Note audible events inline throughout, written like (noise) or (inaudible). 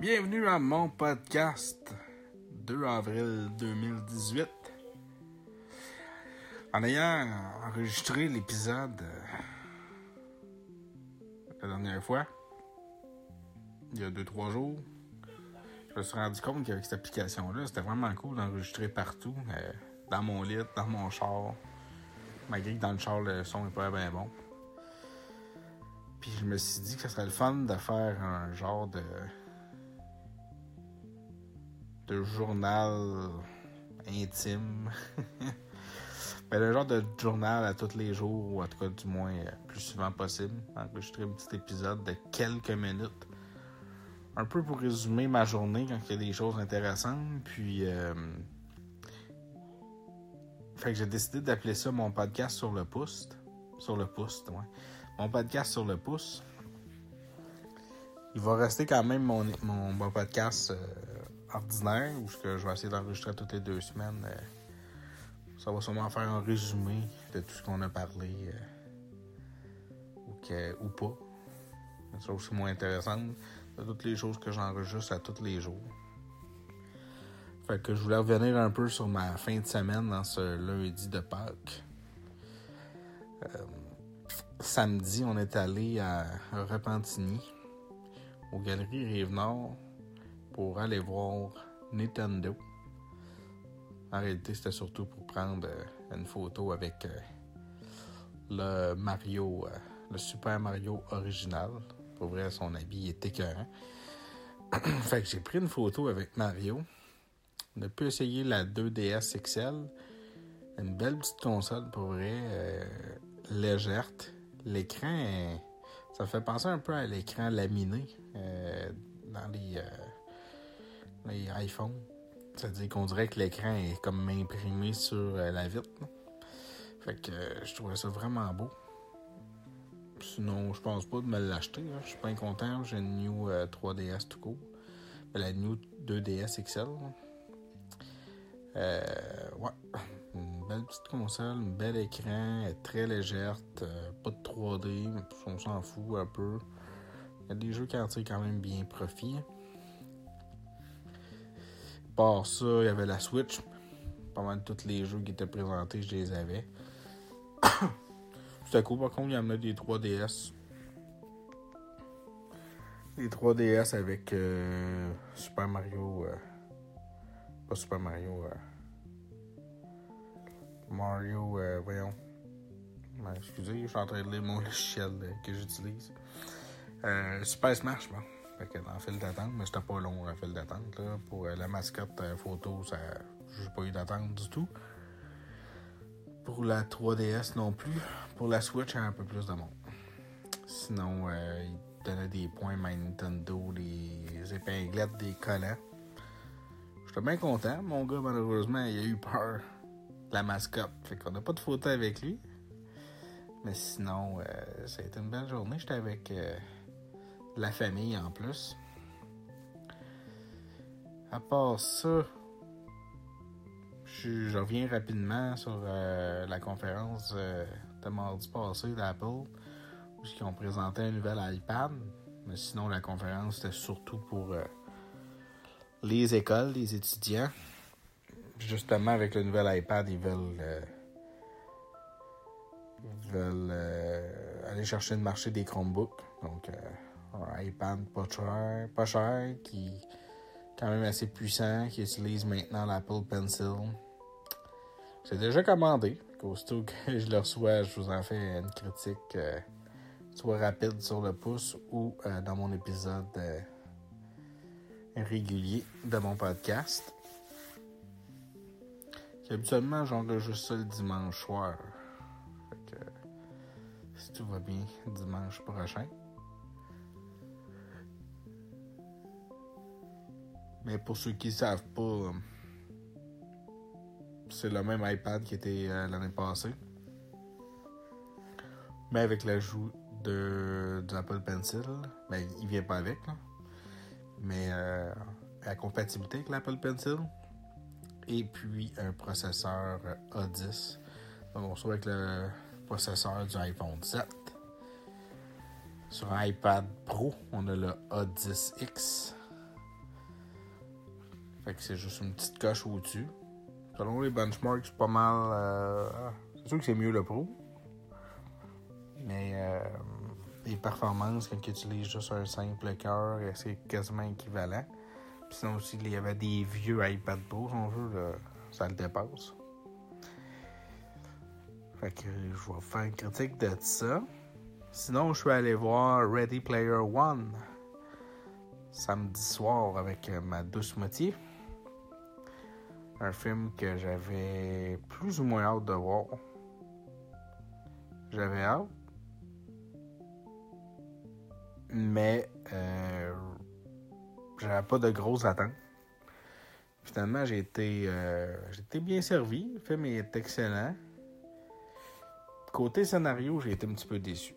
Bienvenue à mon podcast 2 avril 2018. En ayant enregistré l'épisode euh, la dernière fois, il y a 2-3 jours, je me suis rendu compte qu'avec cette application-là, c'était vraiment cool d'enregistrer partout, euh, dans mon lit, dans mon char, malgré que dans le char, le son n'est pas bien bon. Puis je me suis dit que ce serait le fun de faire un genre de de journal intime. (laughs) ben, un genre de journal à tous les jours, ou en tout cas du moins euh, plus souvent possible. Enregistrer un petit épisode de quelques minutes. Un peu pour résumer ma journée quand il y a des choses intéressantes. Puis euh, fait que j'ai décidé d'appeler ça mon podcast sur le pouce. Sur le pouce, ouais. Mon podcast sur le pouce. Il va rester quand même mon, mon, podcast euh, ordinaire, où je vais essayer d'enregistrer toutes les deux semaines. Euh, ça va sûrement faire un résumé de tout ce qu'on a parlé. Euh, ou, que, ou pas. Ça aussi moins intéressant de toutes les choses que j'enregistre à tous les jours. Fait que je voulais revenir un peu sur ma fin de semaine dans ce lundi de Pâques. Euh, samedi, on est allé à Repentigny, aux Galeries Rive-Nord, pour aller voir Nintendo. En réalité, c'était surtout pour prendre euh, une photo avec euh, le Mario, euh, le Super Mario original. Pour vrai, son habit est écœurant. (clears throat) fait que j'ai pris une photo avec Mario. On a pu essayer la 2DS XL. Une belle petite console, pour vrai, légère. L'écran, ça fait penser un peu à l'écran laminé dans les les iPhones. C'est-à-dire qu'on dirait que l'écran est comme imprimé sur euh, la vitre. Fait que euh, je trouvais ça vraiment beau. Sinon, je pense pas de me l'acheter. Je suis pas content. J'ai une New 3DS euh, tout court. La New 2DS XL. ouais. Une belle petite console, un bel écran, très légère, pas de 3D, on s'en fout un peu. Il y a des jeux qui en tirent quand même bien profit part ça, il y avait la Switch. Pas mal tous les jeux qui étaient présentés, je les avais. (coughs) C'était cool, par contre, il y en a des 3DS. Les 3DS avec euh, Super Mario. Euh, pas Super Mario. Euh, Mario, voyons. excusez, je suis en train de lire mon logiciel que j'utilise. Super Smash, bon. Fait que dans le fil d'attente, mais c'était pas long, le fil d'attente. Pour euh, la mascotte euh, photo, ça j'ai pas eu d'attente du tout. Pour la 3DS non plus. Pour la Switch, un peu plus de monde. Sinon, euh, il donnait des points My Nintendo, des épinglettes, des collants. J'étais bien content. Mon gars, malheureusement, il a eu peur de la mascotte. Fait qu'on n'a pas de photo avec lui. Mais sinon, ça a été une belle journée. J'étais avec la famille en plus. À part ça, je, reviens rapidement sur euh, la conférence euh, de mardi passé d'Apple, où ils ont présenté un nouvel iPad. Mais sinon, la conférence c'était surtout pour euh, les écoles, les étudiants. Justement, avec le nouvel iPad, ils veulent, ils veulent aller chercher le marché des Chromebooks. Donc, un iPad pas cher, pas cher, qui est quand même assez puissant, qui utilise maintenant l'Apple Pencil. C'est déjà commandé. Aussitôt (laughs) que je le reçois, je vous en fais une critique euh, soit rapide sur le pouce ou euh, dans mon épisode euh, régulier de mon podcast. Habituellement, j'enregistre ça le dimanche soir. Fait que, si tout va bien, dimanche prochain. Mais pour ceux qui ne savent pas, euh, c'est le même iPad qui était euh, l'année passée. Mais avec l'ajout de, Apple Pencil, ben, il vient pas avec. Mais euh, la compatibilité avec l'Apple Pencil. Et puis un processeur A10. Donc on se avec le processeur du iPhone 7. Sur iPad Pro, on a le A10X Fait que c'est juste une petite coche au-dessus. Selon les benchmarks, c'est pas mal. Euh, c'est sûr que c'est mieux le Pro. Mais euh, les performances, quand tu utilises juste un simple cœur, c'est quasiment équivalent. Puis sinon aussi, il y avait des vieux iPad Pro, on veut, ça le dépasse. Fait que je vais faire une critique de ça. Sinon, je suis allé voir Ready Player One samedi soir avec ma douce moitié. Un film que j'avais plus ou moins hâte de voir. J'avais hâte. Mais euh, j'avais pas de grosses attentes. Finalement, j'ai été, euh, été bien servi. Le film est excellent. Côté scénario, j'ai été un petit peu déçu.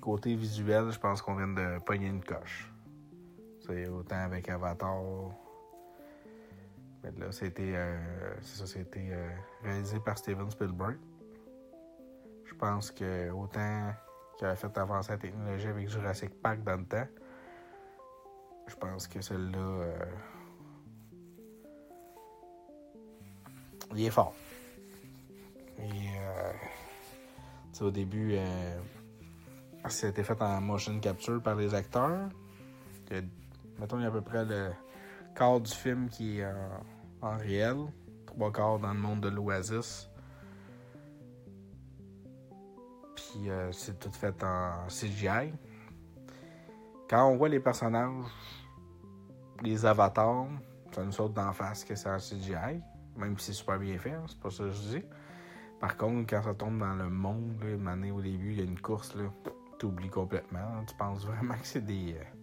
Côté visuel, je pense qu'on vient de pogner une coche. C'est autant avec Avatar. Mais là, c'était. Euh, ça, c'était euh, réalisé par Steven Spielberg. Je pense que autant qu'il avait fait avancer la technologie avec Jurassic Park dans le temps, je pense que celle-là. Euh, il est fort. Et au début, euh, c'était fait en motion capture par les acteurs. mettons, il y a à peu près le quart du film qui est en, réel, trois quarts dans le monde de l'Oasis. Puis euh, c'est tout fait en CGI. Quand on voit les personnages, les avatars, ça nous saute d'en face que c'est en CGI, même si c'est super bien fait, hein, c'est pas ça que je dis. Par contre, quand ça tombe dans le monde, là, année au début, il y a une course, là, oublies complètement. Tu penses vraiment que c'est des. Euh,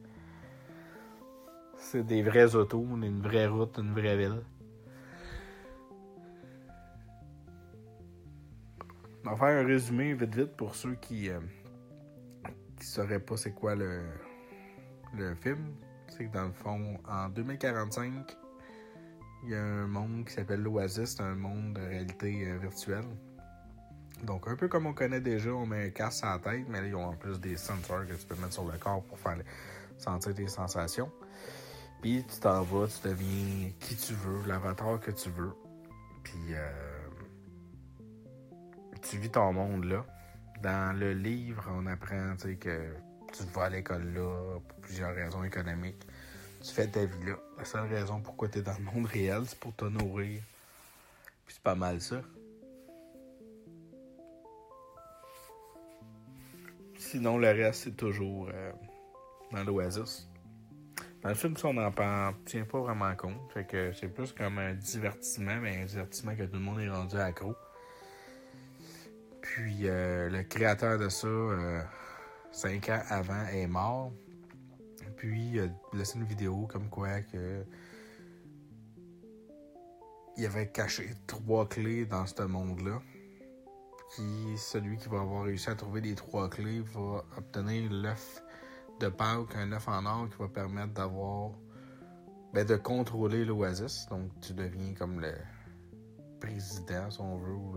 c'est des vrais autos, une vraie route, une vraie ville. On va faire un résumé vite vite pour ceux qui euh, qui sauraient pas c'est quoi le, le film. C'est que dans le fond, en 2045, il y a un monde qui s'appelle l'Oasis, c'est un monde de réalité euh, virtuelle. Donc, un peu comme on connaît déjà, on met un casque à la tête, mais là, ils ont en plus des sensors que tu peux mettre sur le corps pour faire sentir tes sensations. Tu t'en vas, tu deviens qui tu veux, l'avatar que tu veux. Puis, euh, tu vis ton monde là. Dans le livre, on apprend que tu vas à l'école là pour plusieurs raisons économiques. Tu fais ta vie là. La seule raison pourquoi tu es dans le monde réel, c'est pour te nourrir. Puis c'est pas mal ça. Sinon, le reste, c'est toujours euh, dans l'Oasis. Dans le film, on n'en tient pas vraiment compte. Fait que c'est plus comme un divertissement, mais un divertissement que tout le monde est rendu accro. Puis euh, le créateur de ça, euh, cinq ans avant, est mort. Puis il a laissé une vidéo comme quoi que il avait caché trois clés dans ce monde-là celui qui va avoir réussi à trouver les trois clés va obtenir l'œuf de Pâques, un œuf en or qui va permettre d'avoir ben, de contrôler l'Oasis. Donc tu deviens comme le président, si on veut, ou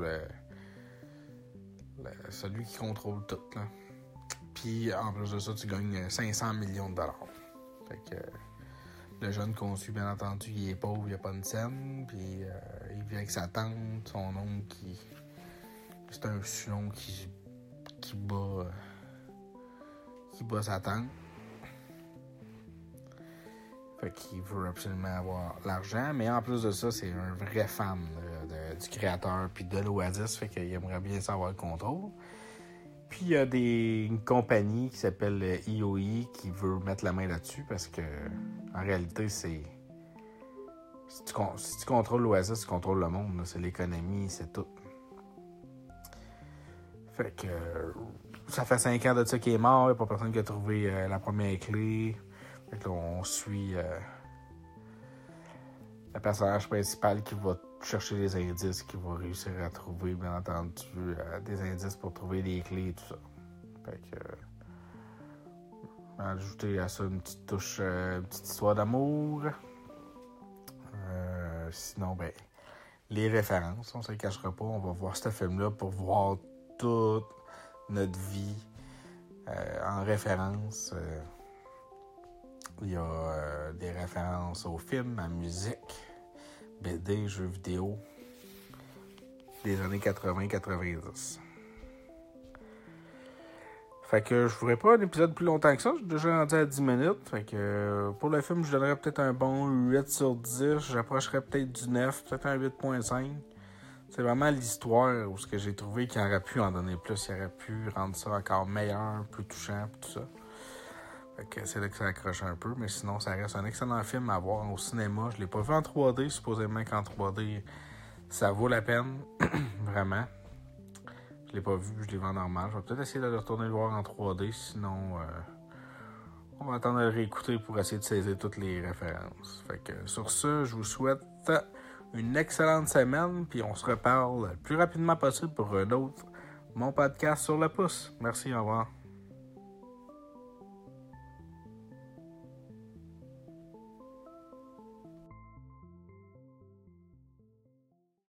celui qui contrôle tout. Puis en plus de ça, tu gagnes 500 millions de dollars. Fait que le jeune conçu, bien entendu, il est pauvre, il a pas de scène. Puis euh, il vit avec sa tante, son oncle qui c'est un sion qui, qui bat. Qui bat sa tante. Fait qu'il veut absolument avoir l'argent. Mais en plus de ça, c'est un vrai fan du créateur puis de l'Oasis. Fait qu'il aimerait bien savoir le contrôle. Puis il y a des, une compagnie qui s'appelle IOI e qui veut mettre la main là-dessus parce que en réalité, c'est. Si tu, si tu contrôles l'Oasis, tu contrôles le monde. C'est l'économie, c'est tout. Fait que ça fait 5 ans de ça qu'il est mort, il n'y a pas personne qui a trouvé euh, la première clé. Fait on suit euh, le personnage principal qui va chercher les indices, qui va réussir à trouver, bien entendu, euh, des indices pour trouver les clés et tout ça. Fait que ajouter à ça une petite touche, une petite histoire d'amour. sinon, ben, les références, on ne se cachera pas. On va voir ce film-là pour voir toute notre vie euh, en référence. Euh, il y a euh, des références au film, à la musique. BD, jeux vidéo des années 80-90. Fait que je ferai pas un épisode plus longtemps que ça. Je suis déjà rendu à 10 minutes. Fait que pour le film, je donnerais peut-être un bon 8 sur 10. J'approcherais peut-être du 9, peut-être un 8.5. C'est vraiment l'histoire où ce que j'ai trouvé qu'il aurait pu en donner plus. Il aurait pu rendre ça encore meilleur, plus touchant, tout ça. Fait que c'est là que ça accroche un peu. Mais sinon, ça reste un excellent film à voir au cinéma. Je l'ai pas vu en 3D, supposément qu'en 3D, ça vaut la peine. (clears throat) vraiment. Je l'ai pas vu, je l'ai vu en normal. Je vais peut-être essayer de le retourner le voir en 3D, sinon euh, on va attendre de le réécouter pour essayer de saisir toutes les références. Fait que sur ce, je vous souhaite une excellente semaine, puis on se reparle le plus rapidement possible pour un autre mon podcast sur le pouce. Merci, au revoir.